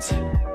nights.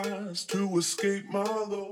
To escape my lows.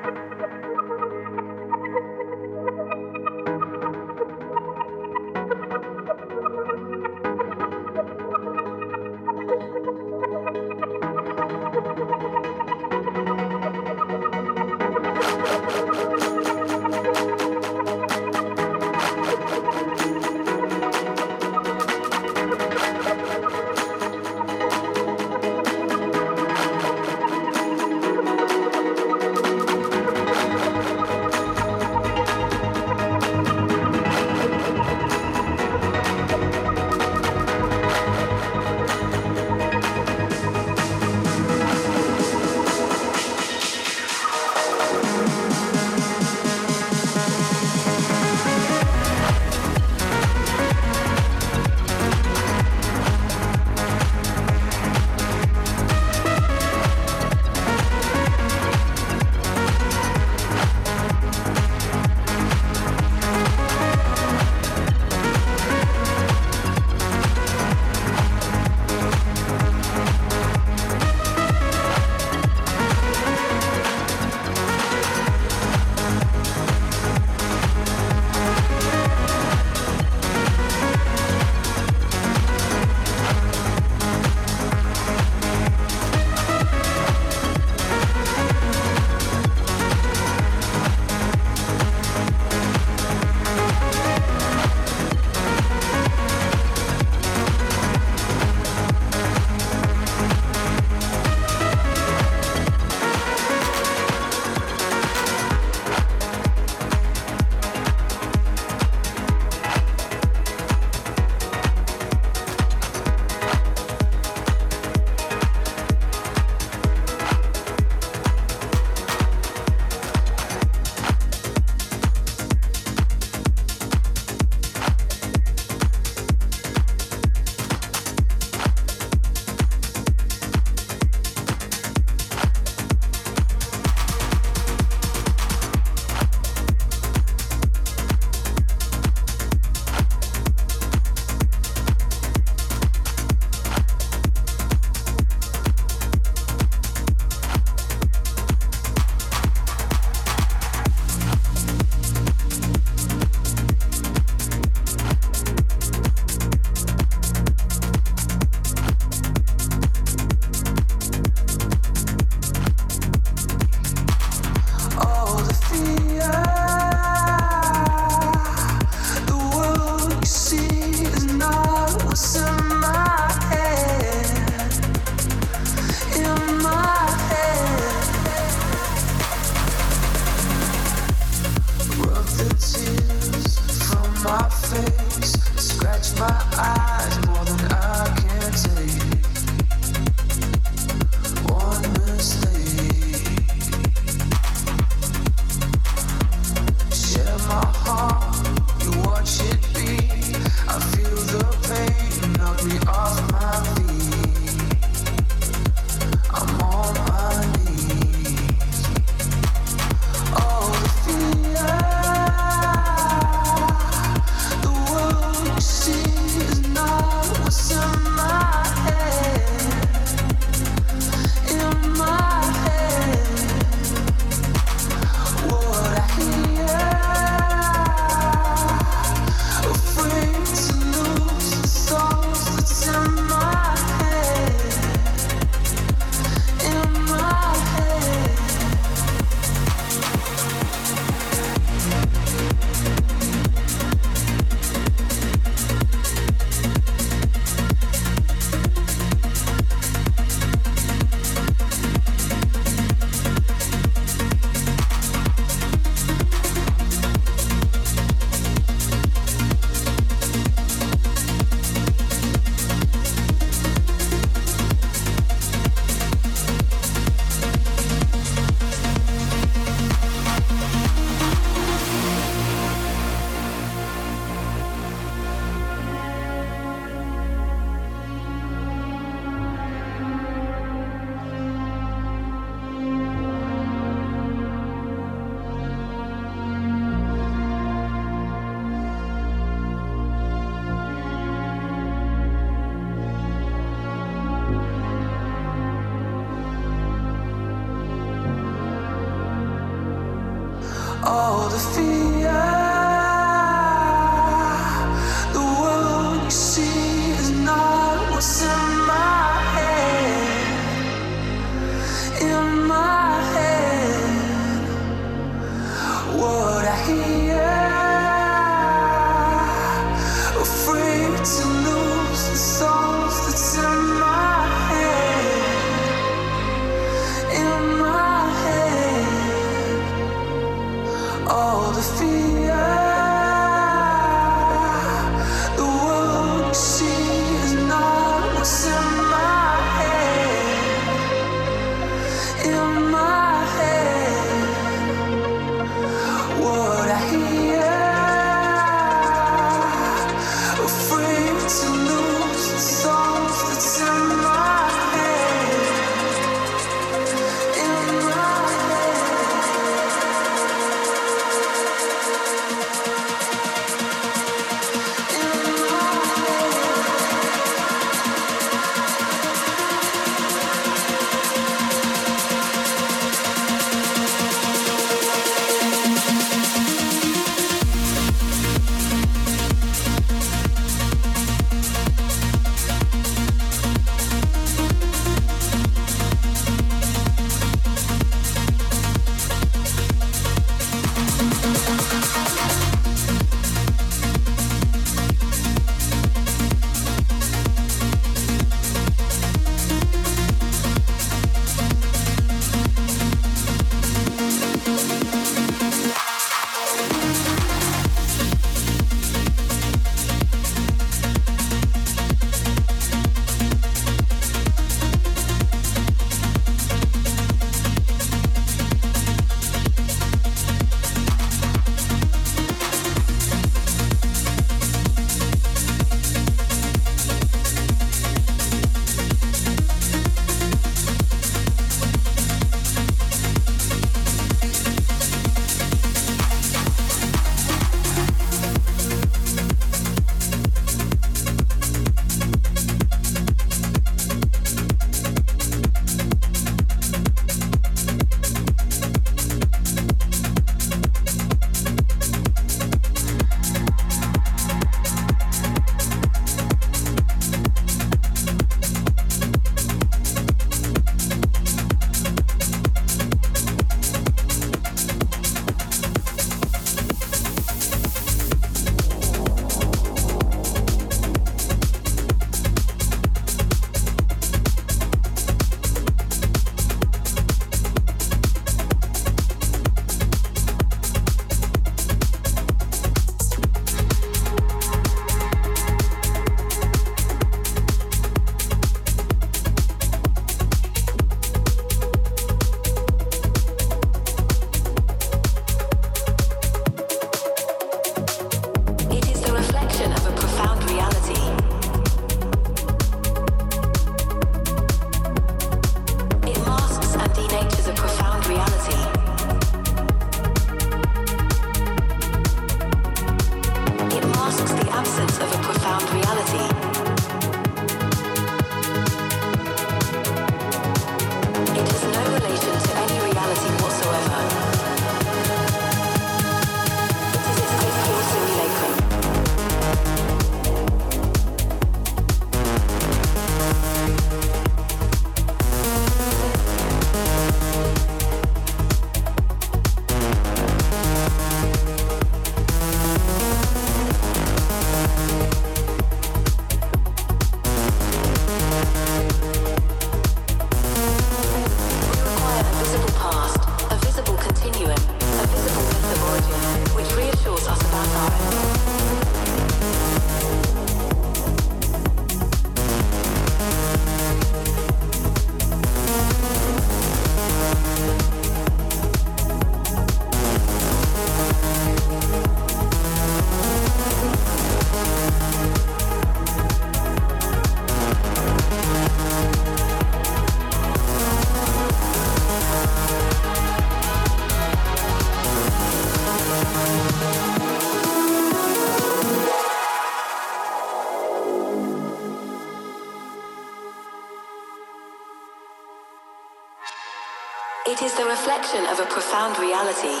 Reflection of a profound reality.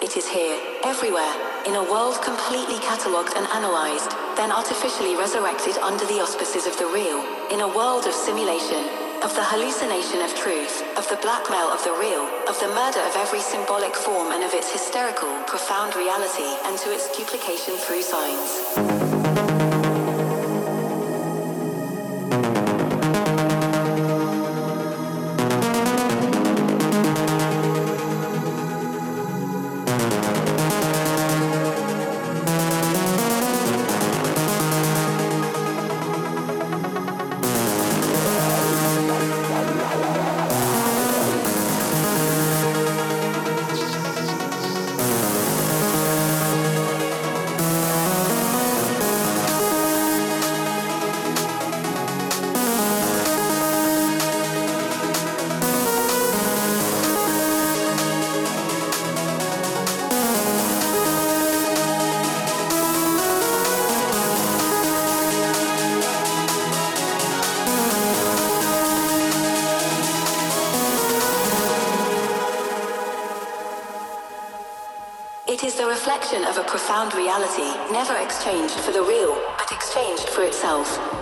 It is here, everywhere, in a world completely catalogued and analyzed, then artificially resurrected under the auspices of the real, in a world of simulation, of the hallucination of truth, of the blackmail of the real, of the murder of every symbolic form and of its hysterical, profound reality, and to its duplication through signs. Reflection of a profound reality, never exchanged for the real, but exchanged for itself.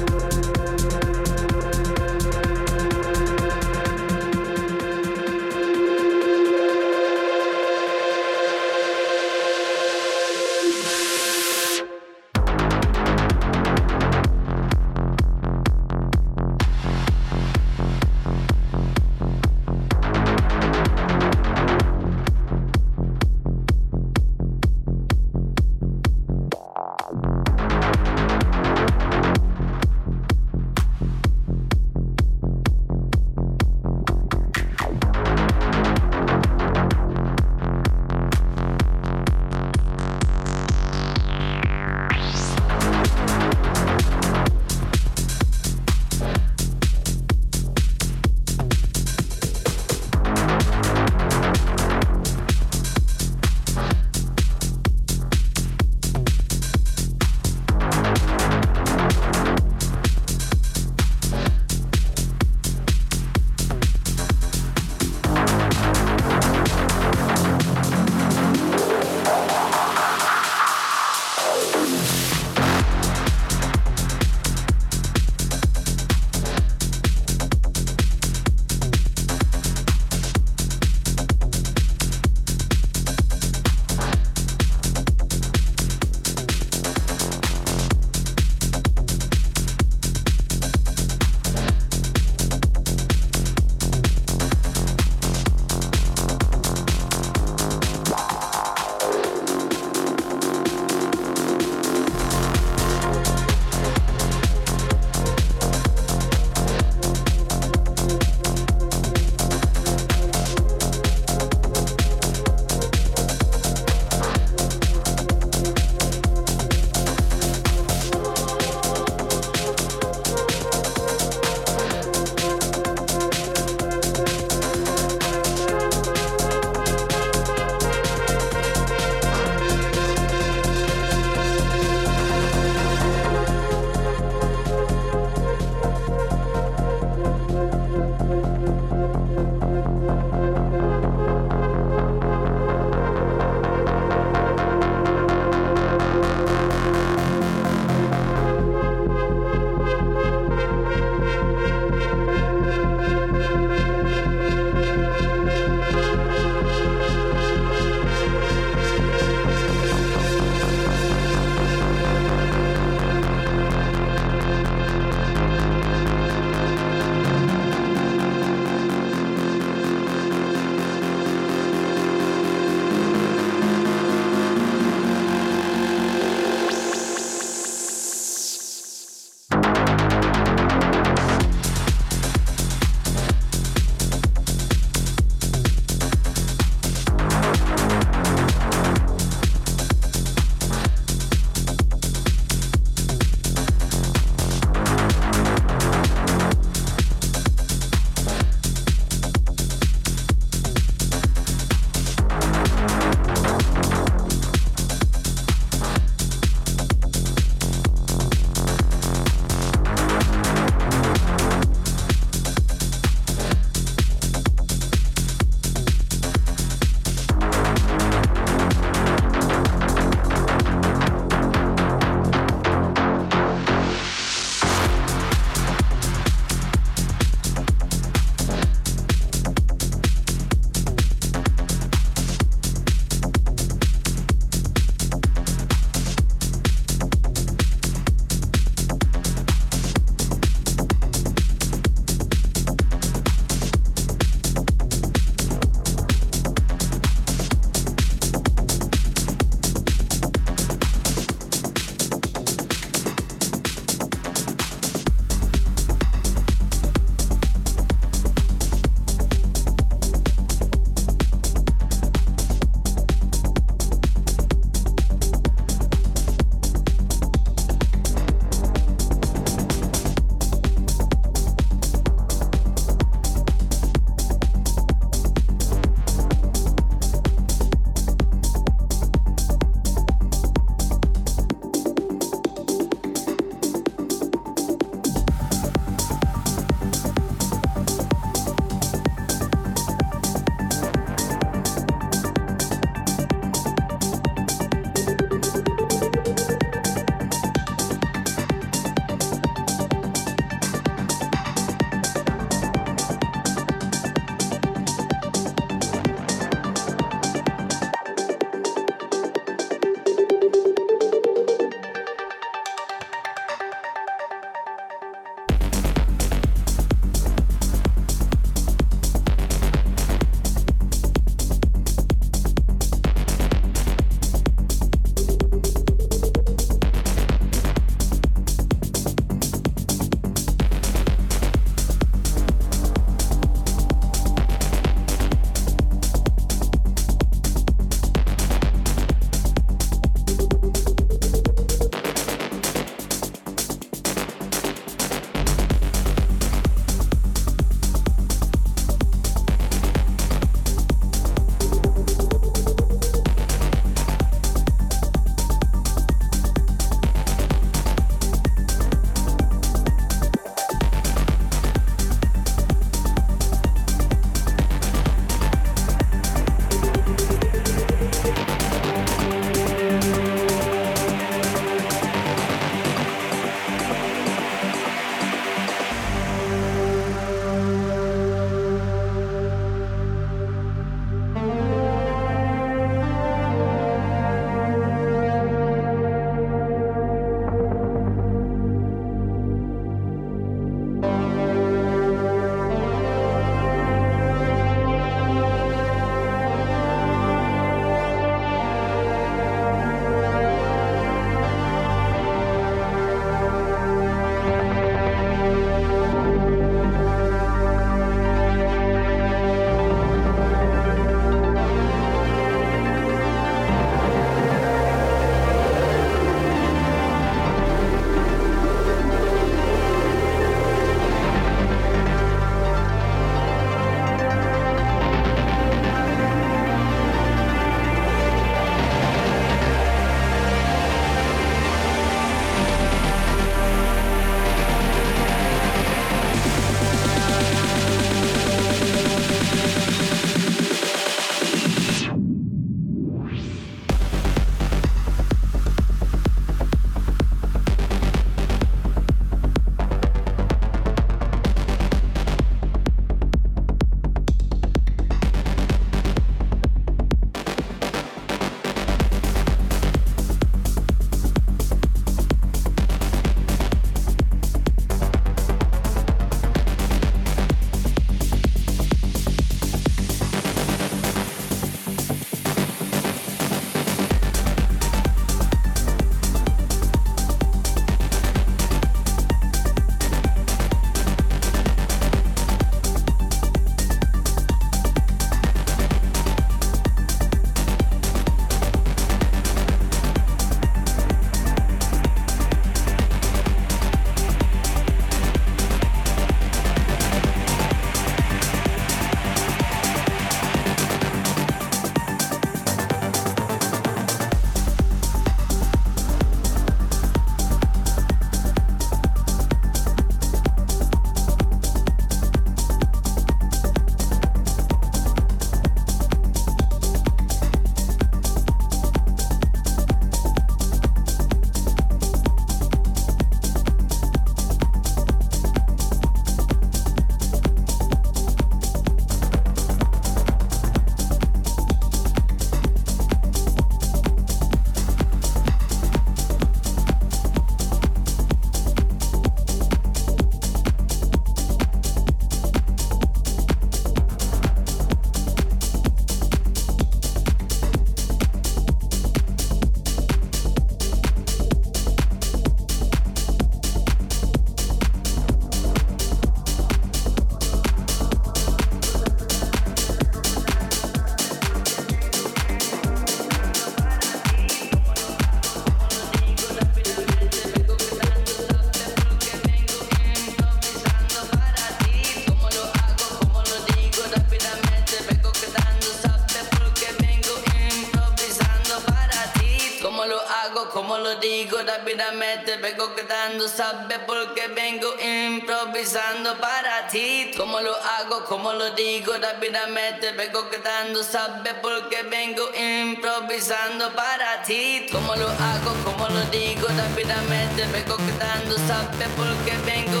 Quedando, sabe porque vengo improvisando para ti. Cómo lo hago, cómo lo digo rápidamente, vengo quedando, sabe porque vengo improvisando para ti. Cómo lo hago, cómo lo digo rápidamente, vengo quedando, sabe porque vengo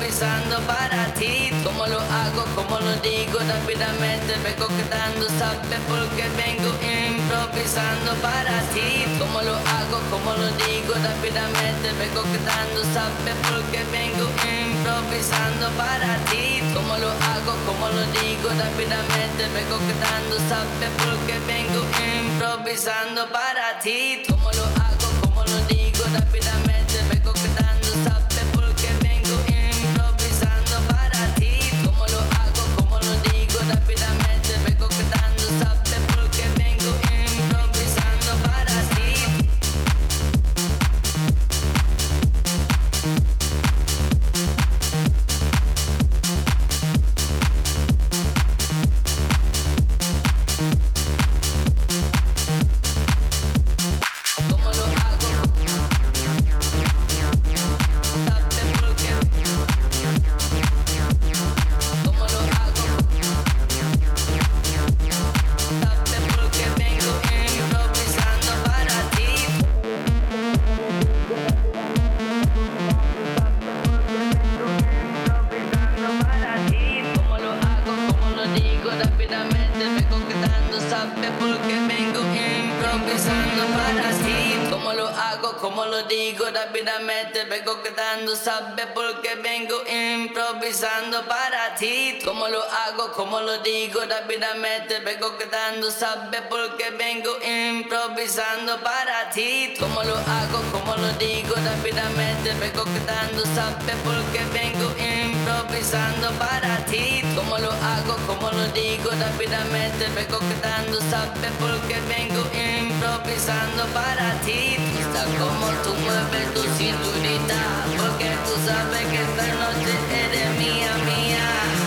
improvisando para ti. Cómo lo hago, cómo lo digo rápidamente, vengo quedando, sabe porque vengo improvisando para ti. Cómo lo hago, cómo lo digo rápidamente, vengo quedando, sabe porque vengo improvisando para ti. Cómo lo hago, cómo lo digo rápidamente, vengo quedando, sabe porque vengo improvisando para ti. Cómo lo hago, cómo lo digo rápidamente, vengo quedando, quedando, ¿sabe por qué vengo improvisando para ti? ¿Cómo lo hago? ¿Cómo lo digo? Rápidamente vengo quedando, ¿sabe por qué vengo improvisando para ti? ¿Cómo lo hago? ¿Cómo lo digo? Rápidamente vengo quedando, ¿sabe por qué vengo improvisando para ti? ¿Cómo lo hago? ¿Cómo lo digo? Rápidamente vengo quedando, ¿sabe por qué vengo improvisando para ti? Está como tú mueves tu cinturita, porque tú sabes que esta noche eres mía, mía.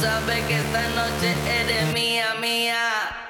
Sabes que esta noche eres mía, mía